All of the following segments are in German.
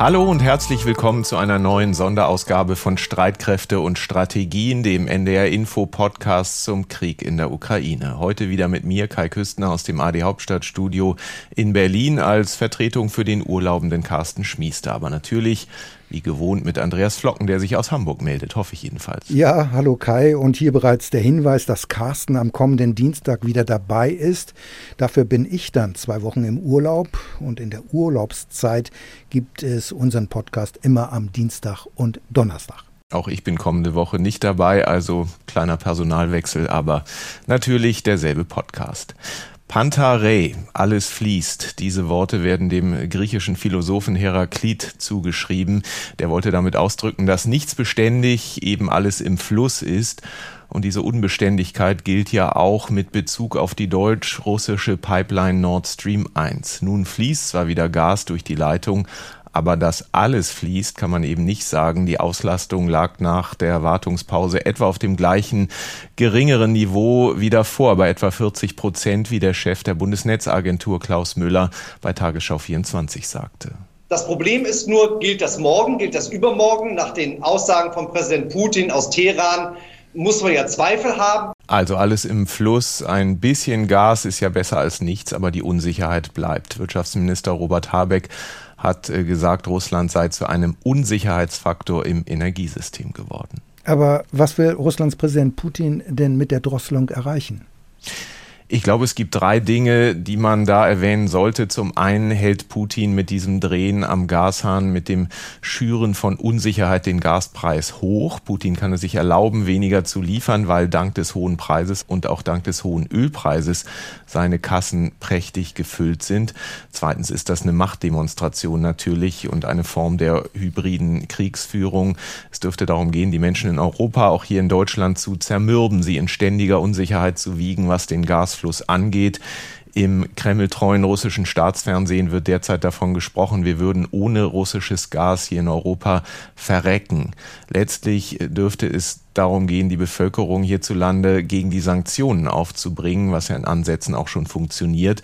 Hallo und herzlich willkommen zu einer neuen Sonderausgabe von Streitkräfte und Strategien, dem NDR Info Podcast zum Krieg in der Ukraine. Heute wieder mit mir, Kai Küstner aus dem AD Hauptstadtstudio in Berlin als Vertretung für den urlaubenden Carsten Schmiester. Aber natürlich wie gewohnt mit Andreas Flocken, der sich aus Hamburg meldet, hoffe ich jedenfalls. Ja, hallo Kai und hier bereits der Hinweis, dass Carsten am kommenden Dienstag wieder dabei ist. Dafür bin ich dann zwei Wochen im Urlaub und in der Urlaubszeit gibt es unseren Podcast immer am Dienstag und Donnerstag. Auch ich bin kommende Woche nicht dabei, also kleiner Personalwechsel, aber natürlich derselbe Podcast. Pantarei, alles fließt. Diese Worte werden dem griechischen Philosophen Heraklit zugeschrieben. Der wollte damit ausdrücken, dass nichts beständig, eben alles im Fluss ist. Und diese Unbeständigkeit gilt ja auch mit Bezug auf die deutsch-russische Pipeline Nord Stream 1. Nun fließt zwar wieder Gas durch die Leitung, aber dass alles fließt, kann man eben nicht sagen. Die Auslastung lag nach der Wartungspause etwa auf dem gleichen geringeren Niveau wie davor, bei etwa 40 Prozent, wie der Chef der Bundesnetzagentur Klaus Müller bei Tagesschau 24 sagte. Das Problem ist nur, gilt das morgen, gilt das übermorgen? Nach den Aussagen von Präsident Putin aus Teheran muss man ja Zweifel haben. Also alles im Fluss. Ein bisschen Gas ist ja besser als nichts, aber die Unsicherheit bleibt. Wirtschaftsminister Robert Habeck hat äh, gesagt, Russland sei zu einem Unsicherheitsfaktor im Energiesystem geworden. Aber was will Russlands Präsident Putin denn mit der Drosselung erreichen? Ich glaube, es gibt drei Dinge, die man da erwähnen sollte. Zum einen hält Putin mit diesem Drehen am Gashahn, mit dem Schüren von Unsicherheit den Gaspreis hoch. Putin kann es sich erlauben, weniger zu liefern, weil dank des hohen Preises und auch dank des hohen Ölpreises seine Kassen prächtig gefüllt sind. Zweitens ist das eine Machtdemonstration natürlich und eine Form der hybriden Kriegsführung. Es dürfte darum gehen, die Menschen in Europa, auch hier in Deutschland zu zermürben, sie in ständiger Unsicherheit zu wiegen, was den Gas Gasfluss angeht. Im kremltreuen russischen Staatsfernsehen wird derzeit davon gesprochen, wir würden ohne russisches Gas hier in Europa verrecken. Letztlich dürfte es darum gehen, die Bevölkerung hierzulande gegen die Sanktionen aufzubringen, was ja in Ansätzen auch schon funktioniert.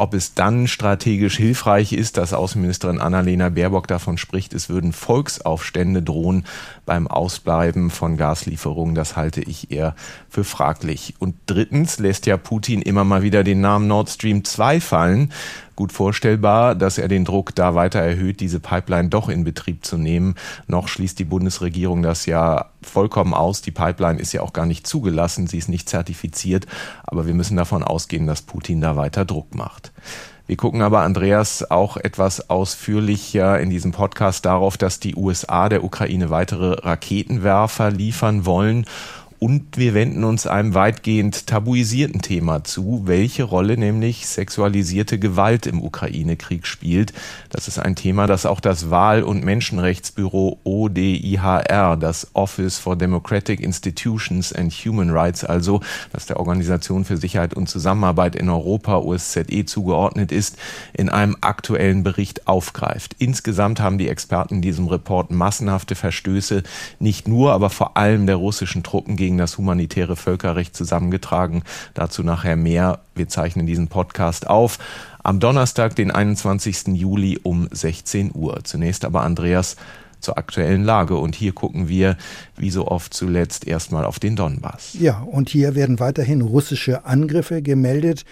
Ob es dann strategisch hilfreich ist, dass Außenministerin Annalena Baerbock davon spricht, es würden Volksaufstände drohen beim Ausbleiben von Gaslieferungen, das halte ich eher für fraglich. Und drittens lässt ja Putin immer mal wieder den Namen Nord Stream 2 fallen, gut vorstellbar, dass er den Druck da weiter erhöht, diese Pipeline doch in Betrieb zu nehmen. Noch schließt die Bundesregierung das ja vollkommen aus. Die Pipeline ist ja auch gar nicht zugelassen, sie ist nicht zertifiziert, aber wir müssen davon ausgehen, dass Putin da weiter Druck macht. Wir gucken aber, Andreas, auch etwas ausführlicher in diesem Podcast darauf, dass die USA der Ukraine weitere Raketenwerfer liefern wollen und wir wenden uns einem weitgehend tabuisierten Thema zu, welche Rolle nämlich sexualisierte Gewalt im Ukraine-Krieg spielt. Das ist ein Thema, das auch das Wahl- und Menschenrechtsbüro ODIHR, das Office for Democratic Institutions and Human Rights, also das der Organisation für Sicherheit und Zusammenarbeit in Europa, OSZE, zugeordnet ist, in einem aktuellen Bericht aufgreift. Insgesamt haben die Experten in diesem Report massenhafte Verstöße nicht nur, aber vor allem der russischen Truppen gegen gegen das humanitäre Völkerrecht zusammengetragen. Dazu nachher mehr. Wir zeichnen diesen Podcast auf am Donnerstag, den 21. Juli um 16 Uhr. Zunächst aber Andreas zur aktuellen Lage. Und hier gucken wir, wie so oft zuletzt, erstmal auf den Donbass. Ja, und hier werden weiterhin russische Angriffe gemeldet.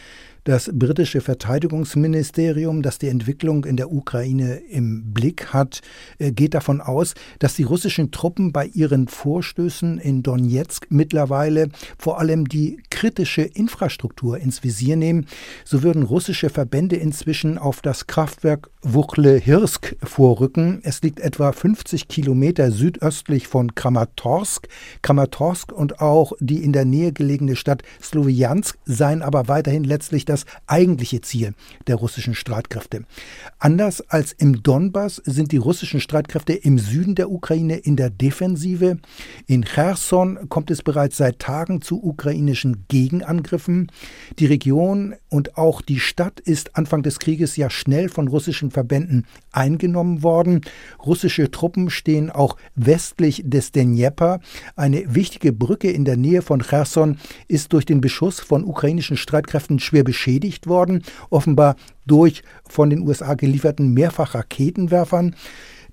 Das britische Verteidigungsministerium, das die Entwicklung in der Ukraine im Blick hat, äh, geht davon aus, dass die russischen Truppen bei ihren Vorstößen in Donetsk mittlerweile vor allem die kritische Infrastruktur ins Visier nehmen. So würden russische Verbände inzwischen auf das Kraftwerk Wuchle-Hirsk vorrücken. Es liegt etwa 50 Kilometer südöstlich von Kramatorsk. Kramatorsk und auch die in der Nähe gelegene Stadt Sloviansk seien aber weiterhin letztlich das eigentliche Ziel der russischen Streitkräfte. Anders als im Donbass sind die russischen Streitkräfte im Süden der Ukraine in der Defensive. In Cherson kommt es bereits seit Tagen zu ukrainischen Gegenangriffen. Die Region und auch die Stadt ist Anfang des Krieges ja schnell von russischen Verbänden eingenommen worden. Russische Truppen stehen auch westlich des Dnjepr. Eine wichtige Brücke in der Nähe von Cherson ist durch den Beschuss von ukrainischen Streitkräften schwer beschädigt worden, offenbar durch von den USA gelieferten Mehrfachraketenwerfern.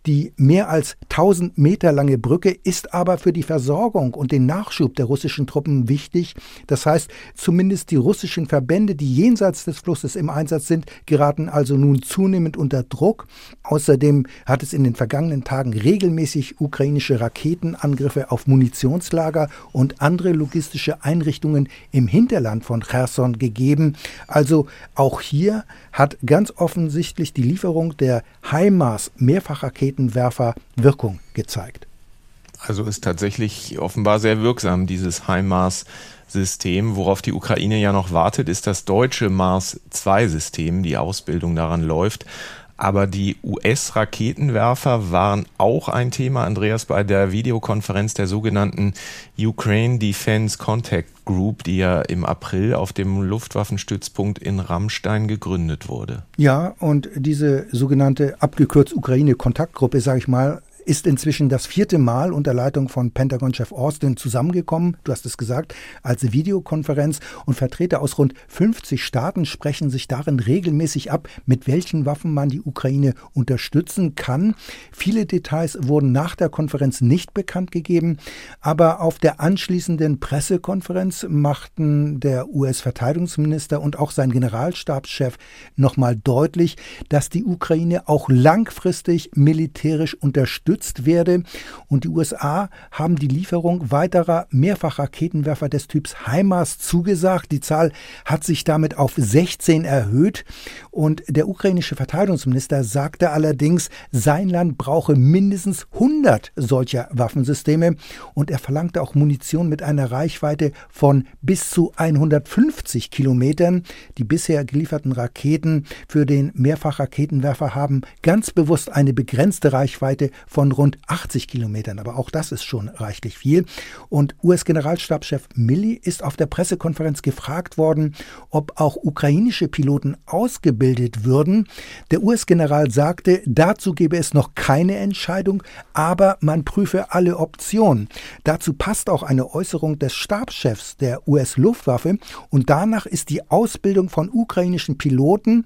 Die mehr als 1000 Meter lange Brücke ist aber für die Versorgung und den Nachschub der russischen Truppen wichtig. Das heißt, zumindest die russischen Verbände, die jenseits des Flusses im Einsatz sind, geraten also nun zunehmend unter Druck. Außerdem hat es in den vergangenen Tagen regelmäßig ukrainische Raketenangriffe auf Munitionslager und andere logistische Einrichtungen im Hinterland von Cherson gegeben. Also auch hier hat ganz offensichtlich die Lieferung der HIMARS Mehrfachraketenwerfer Wirkung gezeigt. Also ist tatsächlich offenbar sehr wirksam, dieses HIMARS System. Worauf die Ukraine ja noch wartet, ist das deutsche Mars-2-System. Die Ausbildung daran läuft. Aber die US-Raketenwerfer waren auch ein Thema, Andreas, bei der Videokonferenz der sogenannten Ukraine Defense Contact Group, die ja im April auf dem Luftwaffenstützpunkt in Rammstein gegründet wurde. Ja, und diese sogenannte abgekürzt Ukraine-Kontaktgruppe, sage ich mal, ist inzwischen das vierte Mal unter Leitung von Pentagon-Chef Austin zusammengekommen, du hast es gesagt, als Videokonferenz und Vertreter aus rund 50 Staaten sprechen sich darin regelmäßig ab, mit welchen Waffen man die Ukraine unterstützen kann. Viele Details wurden nach der Konferenz nicht bekannt gegeben, aber auf der anschließenden Pressekonferenz machten der US-Verteidigungsminister und auch sein Generalstabschef nochmal deutlich, dass die Ukraine auch langfristig militärisch unterstützt unterstützt werde. Und die USA haben die Lieferung weiterer Mehrfachraketenwerfer des Typs HIMARS zugesagt. Die Zahl hat sich damit auf 16 erhöht. Und der ukrainische Verteidigungsminister sagte allerdings, sein Land brauche mindestens 100 solcher Waffensysteme. Und er verlangte auch Munition mit einer Reichweite von bis zu 150 Kilometern. Die bisher gelieferten Raketen für den Mehrfachraketenwerfer haben ganz bewusst eine begrenzte Reichweite von von rund 80 Kilometern, aber auch das ist schon reichlich viel. Und US-Generalstabschef Milley ist auf der Pressekonferenz gefragt worden, ob auch ukrainische Piloten ausgebildet würden. Der US-General sagte, dazu gebe es noch keine Entscheidung, aber man prüfe alle Optionen. Dazu passt auch eine Äußerung des Stabschefs der US-Luftwaffe und danach ist die Ausbildung von ukrainischen Piloten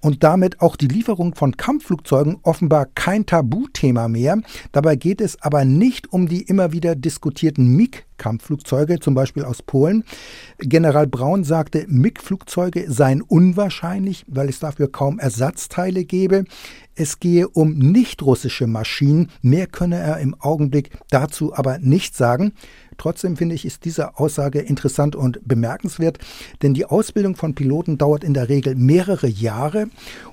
und damit auch die Lieferung von Kampfflugzeugen offenbar kein Tabuthema mehr. Dabei geht es aber nicht um die immer wieder diskutierten MiG-Kampfflugzeuge, zum Beispiel aus Polen. General Braun sagte, MiG-Flugzeuge seien unwahrscheinlich, weil es dafür kaum Ersatzteile gäbe. Es gehe um nicht russische Maschinen. Mehr könne er im Augenblick dazu aber nicht sagen. Trotzdem finde ich, ist diese Aussage interessant und bemerkenswert, denn die Ausbildung von Piloten dauert in der Regel mehrere Jahre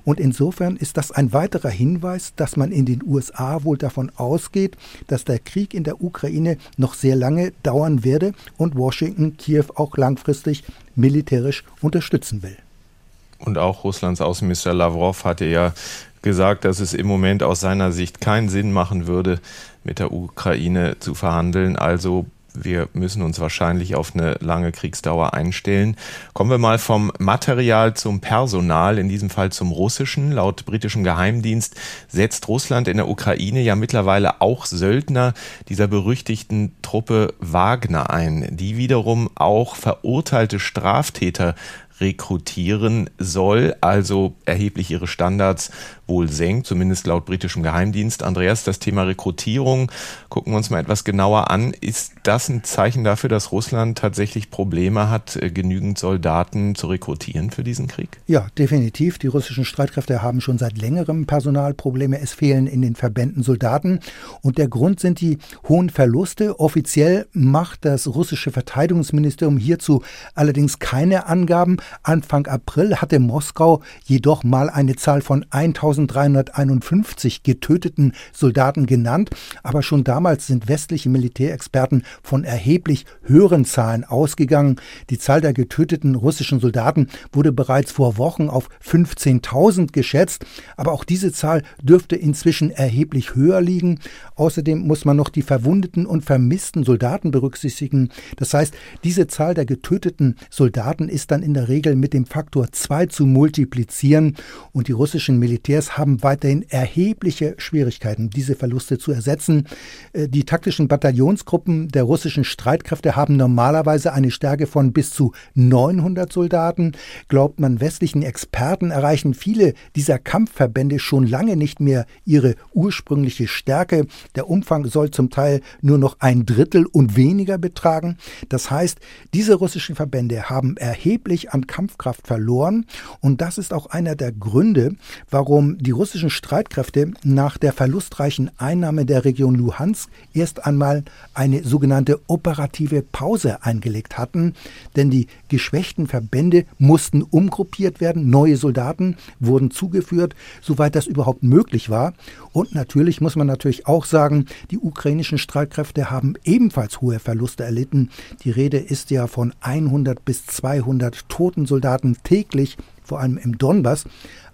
und insofern ist das ein weiterer Hinweis, dass man in den USA wohl davon ausgeht, dass der Krieg in der Ukraine noch sehr lange dauern werde und Washington Kiew auch langfristig militärisch unterstützen will. Und auch Russlands Außenminister Lavrov hatte ja gesagt, dass es im Moment aus seiner Sicht keinen Sinn machen würde, mit der Ukraine zu verhandeln. Also wir müssen uns wahrscheinlich auf eine lange Kriegsdauer einstellen. Kommen wir mal vom Material zum Personal, in diesem Fall zum russischen. Laut britischem Geheimdienst setzt Russland in der Ukraine ja mittlerweile auch Söldner dieser berüchtigten Truppe Wagner ein, die wiederum auch verurteilte Straftäter rekrutieren soll, also erheblich ihre Standards wohl senkt, zumindest laut britischem Geheimdienst. Andreas, das Thema Rekrutierung gucken wir uns mal etwas genauer an. Ist das ein Zeichen dafür, dass Russland tatsächlich Probleme hat, äh, genügend Soldaten zu rekrutieren für diesen Krieg? Ja, definitiv. Die russischen Streitkräfte haben schon seit längerem Personalprobleme. Es fehlen in den Verbänden Soldaten. Und der Grund sind die hohen Verluste. Offiziell macht das russische Verteidigungsministerium hierzu allerdings keine Angaben. Anfang April hatte Moskau jedoch mal eine Zahl von 1000 1351 getöteten Soldaten genannt, aber schon damals sind westliche Militärexperten von erheblich höheren Zahlen ausgegangen. Die Zahl der getöteten russischen Soldaten wurde bereits vor Wochen auf 15.000 geschätzt, aber auch diese Zahl dürfte inzwischen erheblich höher liegen. Außerdem muss man noch die verwundeten und vermissten Soldaten berücksichtigen. Das heißt, diese Zahl der getöteten Soldaten ist dann in der Regel mit dem Faktor 2 zu multiplizieren und die russischen Militärs Militärs haben weiterhin erhebliche Schwierigkeiten, diese Verluste zu ersetzen. Äh, die taktischen Bataillonsgruppen der russischen Streitkräfte haben normalerweise eine Stärke von bis zu 900 Soldaten. Glaubt man westlichen Experten, erreichen viele dieser Kampfverbände schon lange nicht mehr ihre ursprüngliche Stärke. Der Umfang soll zum Teil nur noch ein Drittel und weniger betragen. Das heißt, diese russischen Verbände haben erheblich an Kampfkraft verloren und das ist auch einer der Gründe, warum die russischen Streitkräfte nach der verlustreichen Einnahme der Region Luhansk erst einmal eine sogenannte operative Pause eingelegt hatten, denn die geschwächten Verbände mussten umgruppiert werden, neue Soldaten wurden zugeführt, soweit das überhaupt möglich war. Und natürlich muss man natürlich auch sagen, die ukrainischen Streitkräfte haben ebenfalls hohe Verluste erlitten. Die Rede ist ja von 100 bis 200 toten Soldaten täglich, vor allem im Donbass.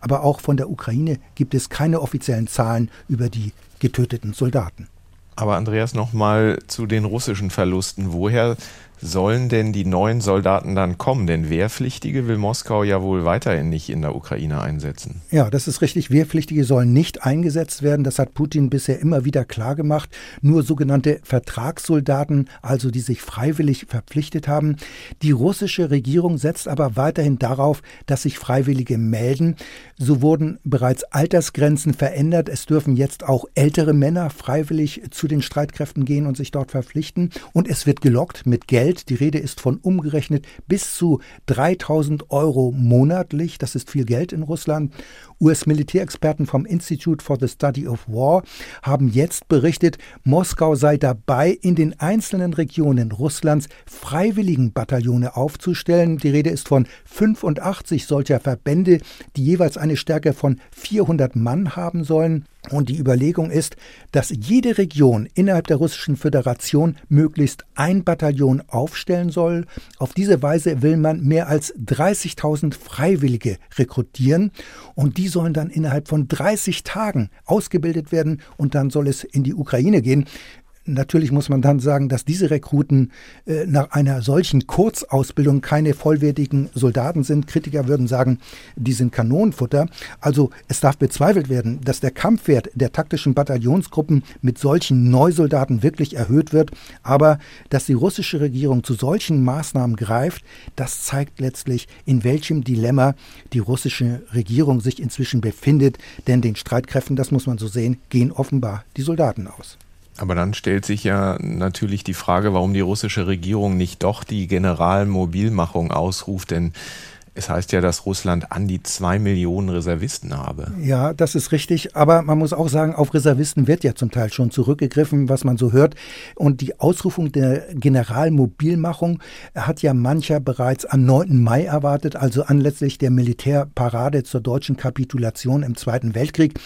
Aber auch von der Ukraine gibt es keine offiziellen Zahlen über die getöteten Soldaten. Aber Andreas, nochmal zu den russischen Verlusten. Woher sollen denn die neuen Soldaten dann kommen? Denn Wehrpflichtige will Moskau ja wohl weiterhin nicht in der Ukraine einsetzen. Ja, das ist richtig. Wehrpflichtige sollen nicht eingesetzt werden. Das hat Putin bisher immer wieder klargemacht. Nur sogenannte Vertragssoldaten, also die sich freiwillig verpflichtet haben. Die russische Regierung setzt aber weiterhin darauf, dass sich Freiwillige melden. So wurden bereits Altersgrenzen verändert. Es dürfen jetzt auch ältere Männer freiwillig zu den Streitkräften gehen und sich dort verpflichten. Und es wird gelockt mit Geld Geld. Die Rede ist von umgerechnet bis zu 3000 Euro monatlich. Das ist viel Geld in Russland. US-Militärexperten vom Institute for the Study of War haben jetzt berichtet, Moskau sei dabei, in den einzelnen Regionen Russlands Freiwilligenbataillone aufzustellen. Die Rede ist von 85 solcher Verbände, die jeweils eine Stärke von 400 Mann haben sollen. Und die Überlegung ist, dass jede Region innerhalb der Russischen Föderation möglichst ein Bataillon aufstellen soll. Auf diese Weise will man mehr als 30.000 Freiwillige rekrutieren und die sollen dann innerhalb von 30 Tagen ausgebildet werden und dann soll es in die Ukraine gehen. Natürlich muss man dann sagen, dass diese Rekruten äh, nach einer solchen Kurzausbildung keine vollwertigen Soldaten sind. Kritiker würden sagen, die sind Kanonenfutter. Also es darf bezweifelt werden, dass der Kampfwert der taktischen Bataillonsgruppen mit solchen Neusoldaten wirklich erhöht wird. Aber dass die russische Regierung zu solchen Maßnahmen greift, das zeigt letztlich, in welchem Dilemma die russische Regierung sich inzwischen befindet. Denn den Streitkräften, das muss man so sehen, gehen offenbar die Soldaten aus. Aber dann stellt sich ja natürlich die Frage, warum die russische Regierung nicht doch die Generalmobilmachung ausruft, denn es heißt ja, dass Russland an die zwei Millionen Reservisten habe. Ja, das ist richtig. Aber man muss auch sagen, auf Reservisten wird ja zum Teil schon zurückgegriffen, was man so hört. Und die Ausrufung der Generalmobilmachung hat ja mancher bereits am 9. Mai erwartet, also anlässlich der Militärparade zur deutschen Kapitulation im Zweiten Weltkrieg.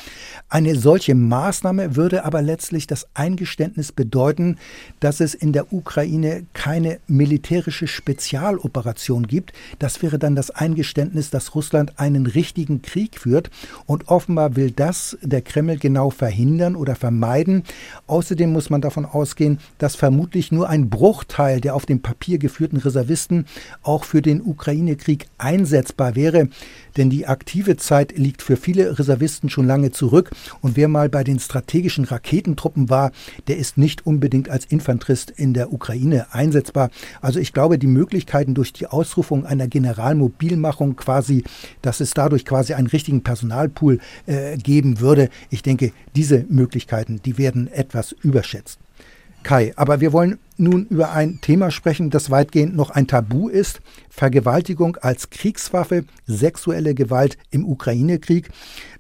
Eine solche Maßnahme würde aber letztlich das Eingeständnis bedeuten, dass es in der Ukraine keine militärische Spezialoperation gibt. Das wäre dann das Eingeständnis, dass Russland einen richtigen Krieg führt. Und offenbar will das der Kreml genau verhindern oder vermeiden. Außerdem muss man davon ausgehen, dass vermutlich nur ein Bruchteil der auf dem Papier geführten Reservisten auch für den Ukraine-Krieg einsetzbar wäre. Denn die aktive Zeit liegt für viele Reservisten schon lange zurück. Und wer mal bei den strategischen Raketentruppen war, der ist nicht unbedingt als Infanterist in der Ukraine einsetzbar. Also ich glaube, die Möglichkeiten durch die Ausrufung einer Generalmobilmachung quasi, dass es dadurch quasi einen richtigen Personalpool äh, geben würde, ich denke, diese Möglichkeiten, die werden etwas überschätzt. Kai, aber wir wollen nun über ein Thema sprechen, das weitgehend noch ein Tabu ist. Vergewaltigung als Kriegswaffe, sexuelle Gewalt im Ukraine-Krieg.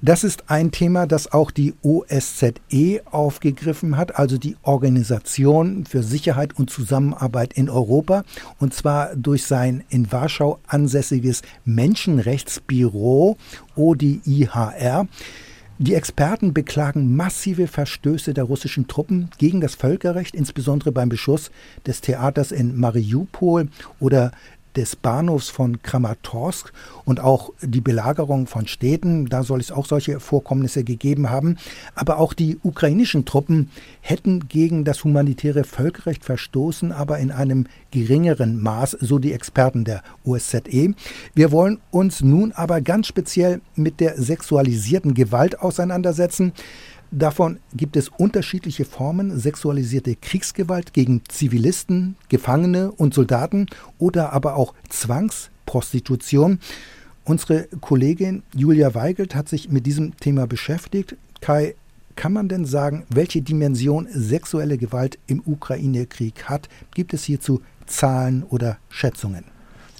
Das ist ein Thema, das auch die OSZE aufgegriffen hat, also die Organisation für Sicherheit und Zusammenarbeit in Europa, und zwar durch sein in Warschau ansässiges Menschenrechtsbüro ODIHR. Die Experten beklagen massive Verstöße der russischen Truppen gegen das Völkerrecht, insbesondere beim Beschuss des Theaters in Mariupol oder des Bahnhofs von Kramatorsk und auch die Belagerung von Städten, da soll es auch solche Vorkommnisse gegeben haben. Aber auch die ukrainischen Truppen hätten gegen das humanitäre Völkerrecht verstoßen, aber in einem geringeren Maß, so die Experten der OSZE. Wir wollen uns nun aber ganz speziell mit der sexualisierten Gewalt auseinandersetzen. Davon gibt es unterschiedliche Formen sexualisierte Kriegsgewalt gegen Zivilisten, Gefangene und Soldaten oder aber auch Zwangsprostitution. Unsere Kollegin Julia Weigelt hat sich mit diesem Thema beschäftigt. Kai, kann man denn sagen, welche Dimension sexuelle Gewalt im Ukraine-Krieg hat? Gibt es hierzu Zahlen oder Schätzungen?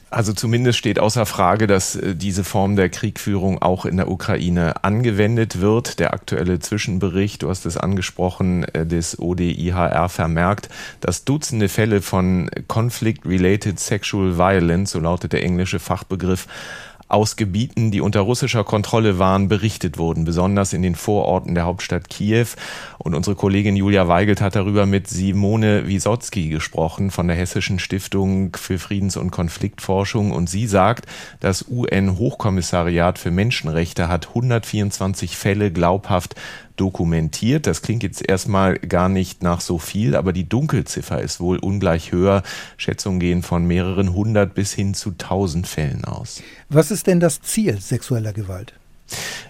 Also zumindest steht außer Frage, dass äh, diese Form der Kriegführung auch in der Ukraine angewendet wird. Der aktuelle Zwischenbericht, du hast es angesprochen, äh, des ODIHR vermerkt, dass Dutzende Fälle von Conflict-Related Sexual Violence, so lautet der englische Fachbegriff, aus Gebieten, die unter russischer Kontrolle waren, berichtet wurden, besonders in den Vororten der Hauptstadt Kiew. Und unsere Kollegin Julia Weigelt hat darüber mit Simone Wisotzki gesprochen von der Hessischen Stiftung für Friedens- und Konfliktforschung. Und sie sagt, das UN-Hochkommissariat für Menschenrechte hat 124 Fälle glaubhaft dokumentiert. Das klingt jetzt erstmal gar nicht nach so viel, aber die Dunkelziffer ist wohl ungleich höher. Schätzungen gehen von mehreren hundert bis hin zu tausend Fällen aus. Was ist denn das Ziel sexueller Gewalt?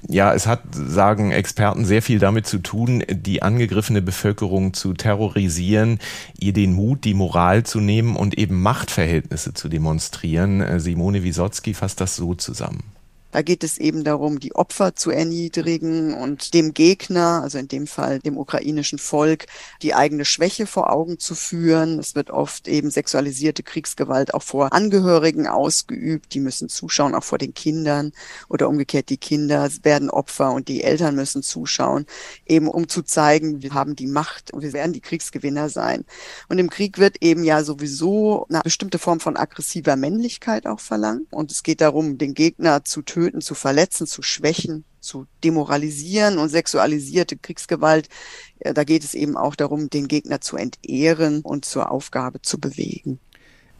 Ja, es hat, sagen Experten, sehr viel damit zu tun, die angegriffene Bevölkerung zu terrorisieren, ihr den Mut, die Moral zu nehmen und eben Machtverhältnisse zu demonstrieren. Simone Wisotzki fasst das so zusammen. Da geht es eben darum, die Opfer zu erniedrigen und dem Gegner, also in dem Fall dem ukrainischen Volk, die eigene Schwäche vor Augen zu führen. Es wird oft eben sexualisierte Kriegsgewalt auch vor Angehörigen ausgeübt. Die müssen zuschauen, auch vor den Kindern oder umgekehrt die Kinder werden Opfer und die Eltern müssen zuschauen, eben um zu zeigen, wir haben die Macht und wir werden die Kriegsgewinner sein. Und im Krieg wird eben ja sowieso eine bestimmte Form von aggressiver Männlichkeit auch verlangt. Und es geht darum, den Gegner zu töten töten, zu verletzen, zu schwächen, zu demoralisieren und sexualisierte Kriegsgewalt. Da geht es eben auch darum, den Gegner zu entehren und zur Aufgabe zu bewegen.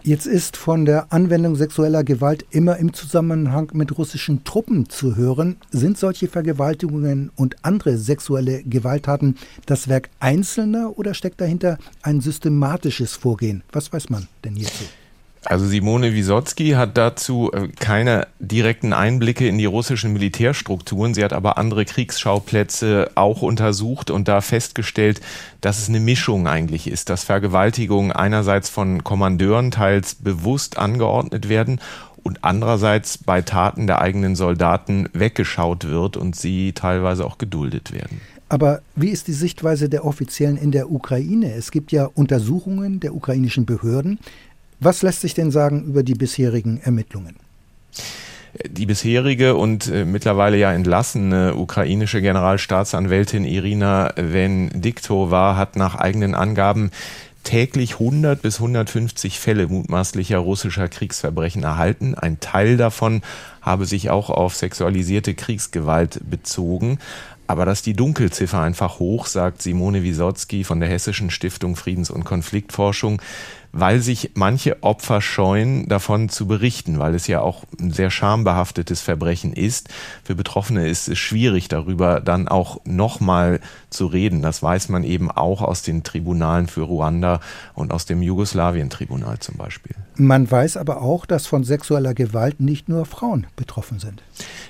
Jetzt ist von der Anwendung sexueller Gewalt immer im Zusammenhang mit russischen Truppen zu hören. Sind solche Vergewaltigungen und andere sexuelle Gewalttaten das Werk Einzelner oder steckt dahinter ein systematisches Vorgehen? Was weiß man denn hierzu? Also Simone Wisotzki hat dazu äh, keine direkten Einblicke in die russischen Militärstrukturen. Sie hat aber andere Kriegsschauplätze auch untersucht und da festgestellt, dass es eine Mischung eigentlich ist, dass Vergewaltigungen einerseits von Kommandeuren teils bewusst angeordnet werden und andererseits bei Taten der eigenen Soldaten weggeschaut wird und sie teilweise auch geduldet werden. Aber wie ist die Sichtweise der Offiziellen in der Ukraine? Es gibt ja Untersuchungen der ukrainischen Behörden, was lässt sich denn sagen über die bisherigen Ermittlungen? Die bisherige und äh, mittlerweile ja entlassene ukrainische Generalstaatsanwältin Irina Vendiktova hat nach eigenen Angaben täglich 100 bis 150 Fälle mutmaßlicher russischer Kriegsverbrechen erhalten. Ein Teil davon habe sich auch auf sexualisierte Kriegsgewalt bezogen. Aber dass die Dunkelziffer einfach hoch, sagt Simone Wisotzki von der Hessischen Stiftung Friedens- und Konfliktforschung weil sich manche Opfer scheuen, davon zu berichten, weil es ja auch ein sehr schambehaftetes Verbrechen ist. Für Betroffene ist es schwierig, darüber dann auch nochmal zu reden. Das weiß man eben auch aus den Tribunalen für Ruanda und aus dem Jugoslawien-Tribunal zum Beispiel. Man weiß aber auch, dass von sexueller Gewalt nicht nur Frauen betroffen sind.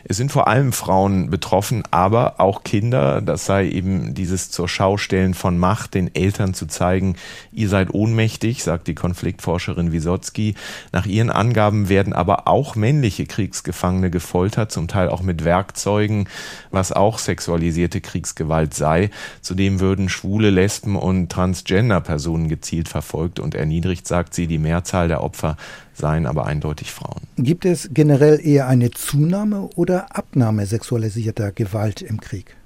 Es sind vor allem Frauen betroffen, aber auch Kinder. Das sei eben dieses zur Schaustellen von Macht, den Eltern zu zeigen, ihr seid ohnmächtig, sagt die Konfliktforscherin Wisotzki. Nach ihren Angaben werden aber auch männliche Kriegsgefangene gefoltert, zum Teil auch mit Werkzeugen, was auch sexualisierte Kriegsgewalt sei. Zudem würden schwule, Lesben und Transgender-Personen gezielt verfolgt und erniedrigt, sagt sie. Die Mehrzahl der Opfer seien aber eindeutig Frauen. Gibt es generell eher eine Zunahme oder Abnahme sexualisierter Gewalt im Krieg?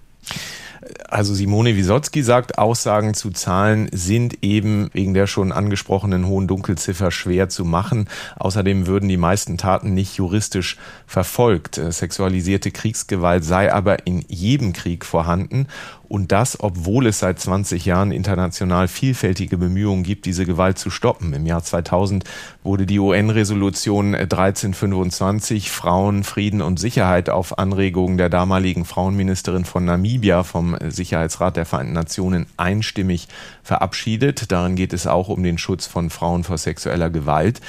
Also Simone Wisotzki sagt, Aussagen zu Zahlen sind eben wegen der schon angesprochenen hohen Dunkelziffer schwer zu machen. Außerdem würden die meisten Taten nicht juristisch verfolgt. Sexualisierte Kriegsgewalt sei aber in jedem Krieg vorhanden und das, obwohl es seit 20 Jahren international vielfältige Bemühungen gibt, diese Gewalt zu stoppen. Im Jahr 2000 wurde die UN-Resolution 1325 Frauen, Frieden und Sicherheit auf Anregungen der damaligen Frauenministerin von Namibia vom Sicherheitsrat der Vereinten Nationen einstimmig verabschiedet. Darin geht es auch um den Schutz von Frauen vor sexueller Gewalt.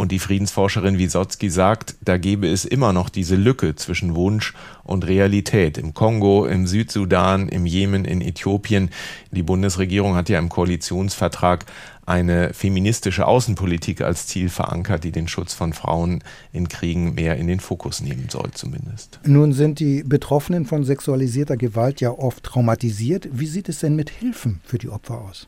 Und die Friedensforscherin Wisotzki sagt, da gebe es immer noch diese Lücke zwischen Wunsch und Realität. Im Kongo, im Südsudan, im Jemen, in Äthiopien. Die Bundesregierung hat ja im Koalitionsvertrag eine feministische Außenpolitik als Ziel verankert, die den Schutz von Frauen in Kriegen mehr in den Fokus nehmen soll, zumindest. Nun sind die Betroffenen von sexualisierter Gewalt ja oft traumatisiert. Wie sieht es denn mit Hilfen für die Opfer aus?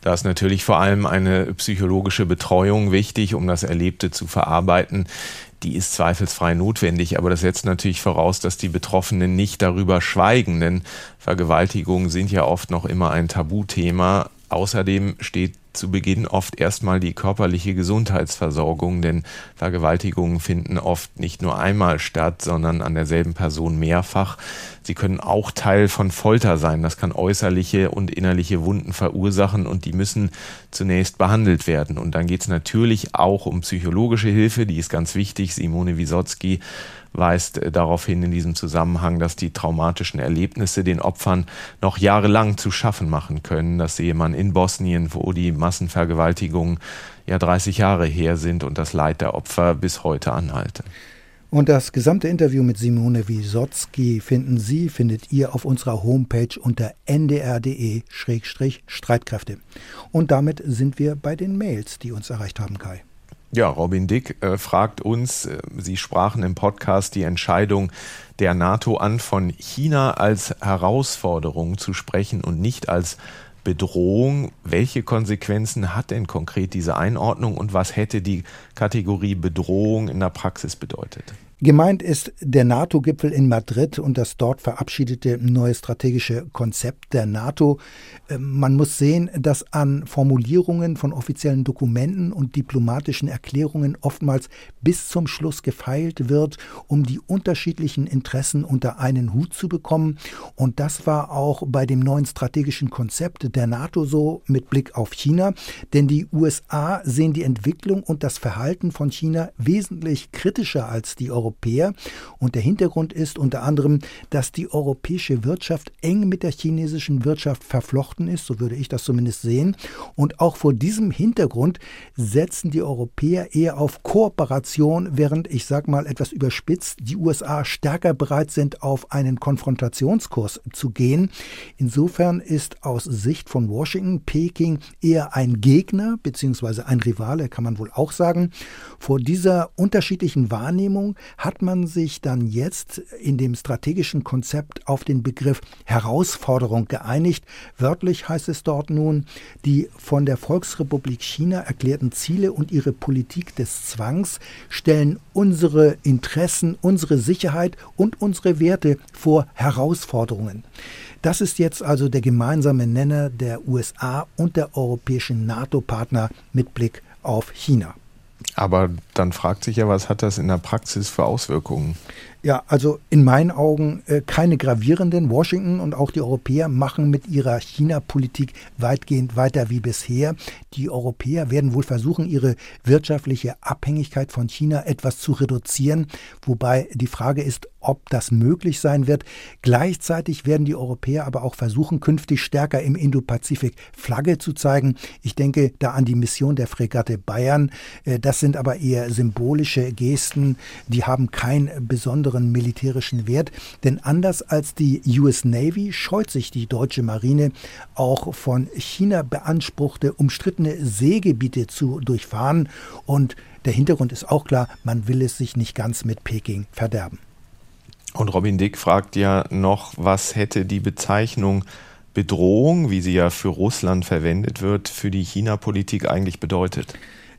Da ist natürlich vor allem eine psychologische Betreuung wichtig, um das Erlebte zu verarbeiten. Die ist zweifelsfrei notwendig, aber das setzt natürlich voraus, dass die Betroffenen nicht darüber schweigen, denn Vergewaltigungen sind ja oft noch immer ein Tabuthema. Außerdem steht zu Beginn oft erstmal die körperliche Gesundheitsversorgung, denn Vergewaltigungen finden oft nicht nur einmal statt, sondern an derselben Person mehrfach. Sie können auch Teil von Folter sein. Das kann äußerliche und innerliche Wunden verursachen und die müssen zunächst behandelt werden. Und dann geht es natürlich auch um psychologische Hilfe, die ist ganz wichtig. Simone Wisotzki weist äh, darauf hin in diesem Zusammenhang, dass die traumatischen Erlebnisse den Opfern noch jahrelang zu schaffen machen können. Das sehe man in Bosnien, wo die Massenvergewaltigungen ja 30 Jahre her sind und das Leid der Opfer bis heute anhalte. Und das gesamte Interview mit Simone Wisotzki finden Sie, findet ihr auf unserer Homepage unter ndr.de-streitkräfte. Und damit sind wir bei den Mails, die uns erreicht haben, Kai. Ja, Robin Dick äh, fragt uns, äh, Sie sprachen im Podcast die Entscheidung der NATO an, von China als Herausforderung zu sprechen und nicht als Bedrohung. Welche Konsequenzen hat denn konkret diese Einordnung und was hätte die Kategorie Bedrohung in der Praxis bedeutet? Gemeint ist der NATO-Gipfel in Madrid und das dort verabschiedete neue strategische Konzept der NATO. Ähm, man muss sehen, dass an Formulierungen von offiziellen Dokumenten und diplomatischen Erklärungen oftmals bis zum Schluss gefeilt wird, um die unterschiedlichen Interessen unter einen Hut zu bekommen. Und das war auch bei dem neuen strategischen Konzept der NATO so mit Blick auf China. Denn die USA sehen die Entwicklung und das Verhalten von China wesentlich kritischer als die Europäer. Europäer. Und der Hintergrund ist unter anderem, dass die europäische Wirtschaft eng mit der chinesischen Wirtschaft verflochten ist, so würde ich das zumindest sehen. Und auch vor diesem Hintergrund setzen die Europäer eher auf Kooperation, während ich sage mal etwas überspitzt, die USA stärker bereit sind, auf einen Konfrontationskurs zu gehen. Insofern ist aus Sicht von Washington Peking eher ein Gegner bzw. ein Rivale, kann man wohl auch sagen. Vor dieser unterschiedlichen Wahrnehmung hat man sich dann jetzt in dem strategischen Konzept auf den Begriff Herausforderung geeinigt. Wörtlich heißt es dort nun, die von der Volksrepublik China erklärten Ziele und ihre Politik des Zwangs stellen unsere Interessen, unsere Sicherheit und unsere Werte vor Herausforderungen. Das ist jetzt also der gemeinsame Nenner der USA und der europäischen NATO-Partner mit Blick auf China. Aber dann fragt sich ja, was hat das in der Praxis für Auswirkungen? Ja, also in meinen Augen äh, keine gravierenden. Washington und auch die Europäer machen mit ihrer China-Politik weitgehend weiter wie bisher. Die Europäer werden wohl versuchen, ihre wirtschaftliche Abhängigkeit von China etwas zu reduzieren, wobei die Frage ist, ob das möglich sein wird. Gleichzeitig werden die Europäer aber auch versuchen, künftig stärker im Indopazifik Flagge zu zeigen. Ich denke da an die Mission der Fregatte Bayern. Äh, das sind aber eher symbolische Gesten, die haben keinen besonderen militärischen Wert. Denn anders als die US Navy scheut sich die deutsche Marine auch von China beanspruchte, umstrittene Seegebiete zu durchfahren. Und der Hintergrund ist auch klar, man will es sich nicht ganz mit Peking verderben. Und Robin Dick fragt ja noch, was hätte die Bezeichnung Bedrohung, wie sie ja für Russland verwendet wird, für die China-Politik eigentlich bedeutet?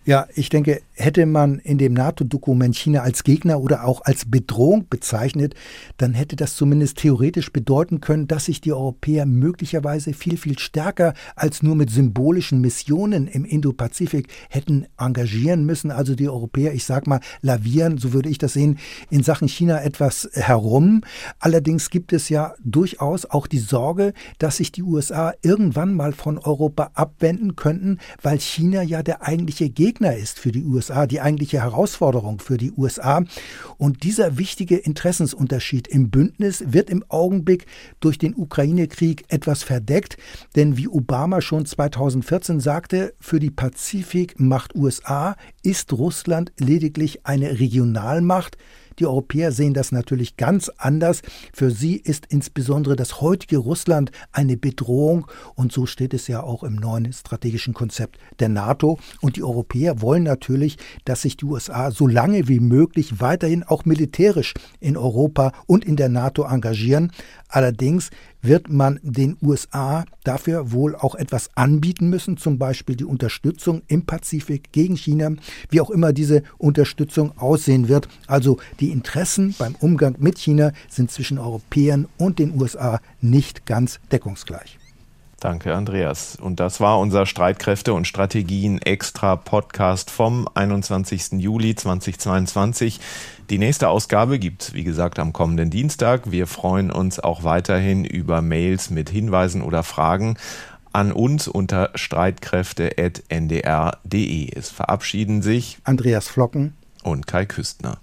Ja, ich denke, hätte man in dem NATO-Dokument China als Gegner oder auch als Bedrohung bezeichnet, dann hätte das zumindest theoretisch bedeuten können, dass sich die Europäer möglicherweise viel, viel stärker als nur mit symbolischen Missionen im Indopazifik hätten engagieren müssen. Also die Europäer, ich sag mal, lavieren, so würde ich das sehen, in Sachen China etwas herum. Allerdings gibt es ja durchaus auch die Sorge, dass sich die USA irgendwann mal von Europa abwenden könnten, weil China ja der eigentliche Gegner ist für die USA. USA die eigentliche Herausforderung für die USA. Und dieser wichtige Interessensunterschied im Bündnis wird im Augenblick durch den Ukraine-Krieg etwas verdeckt. Denn wie Obama schon 2014 sagte, für die Pazifikmacht USA ist Russland lediglich eine Regionalmacht. Die Europäer sehen das natürlich ganz anders. Für sie ist insbesondere das heutige Russland eine Bedrohung und so steht es ja auch im neuen strategischen Konzept der NATO. Und die Europäer wollen natürlich, dass sich die USA so lange wie möglich weiterhin auch militärisch in Europa und in der NATO engagieren. Allerdings wird man den USA dafür wohl auch etwas anbieten müssen, zum Beispiel die Unterstützung im Pazifik gegen China, wie auch immer diese Unterstützung aussehen wird. Also die Interessen beim Umgang mit China sind zwischen Europäern und den USA nicht ganz deckungsgleich. Danke, Andreas. Und das war unser Streitkräfte und Strategien extra Podcast vom 21. Juli 2022. Die nächste Ausgabe gibt's wie gesagt, am kommenden Dienstag. Wir freuen uns auch weiterhin über Mails mit Hinweisen oder Fragen an uns unter streitkräfte.ndr.de. Es verabschieden sich Andreas Flocken und Kai Küstner.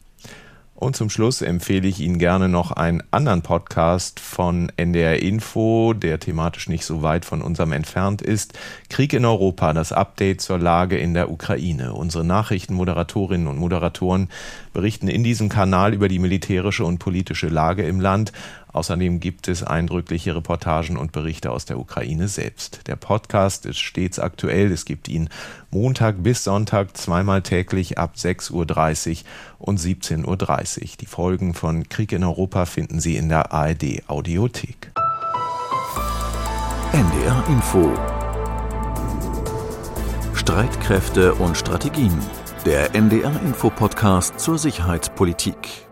Und zum Schluss empfehle ich Ihnen gerne noch einen anderen Podcast von NDR Info, der thematisch nicht so weit von unserem entfernt ist. Krieg in Europa, das Update zur Lage in der Ukraine. Unsere Nachrichtenmoderatorinnen und Moderatoren berichten in diesem Kanal über die militärische und politische Lage im Land. Außerdem gibt es eindrückliche Reportagen und Berichte aus der Ukraine selbst. Der Podcast ist stets aktuell. Es gibt ihn Montag bis Sonntag zweimal täglich ab 6.30 Uhr und 17.30 Uhr. Die Folgen von Krieg in Europa finden Sie in der ARD Audiothek. NDR Info Streitkräfte und Strategien. Der NDR Info Podcast zur Sicherheitspolitik.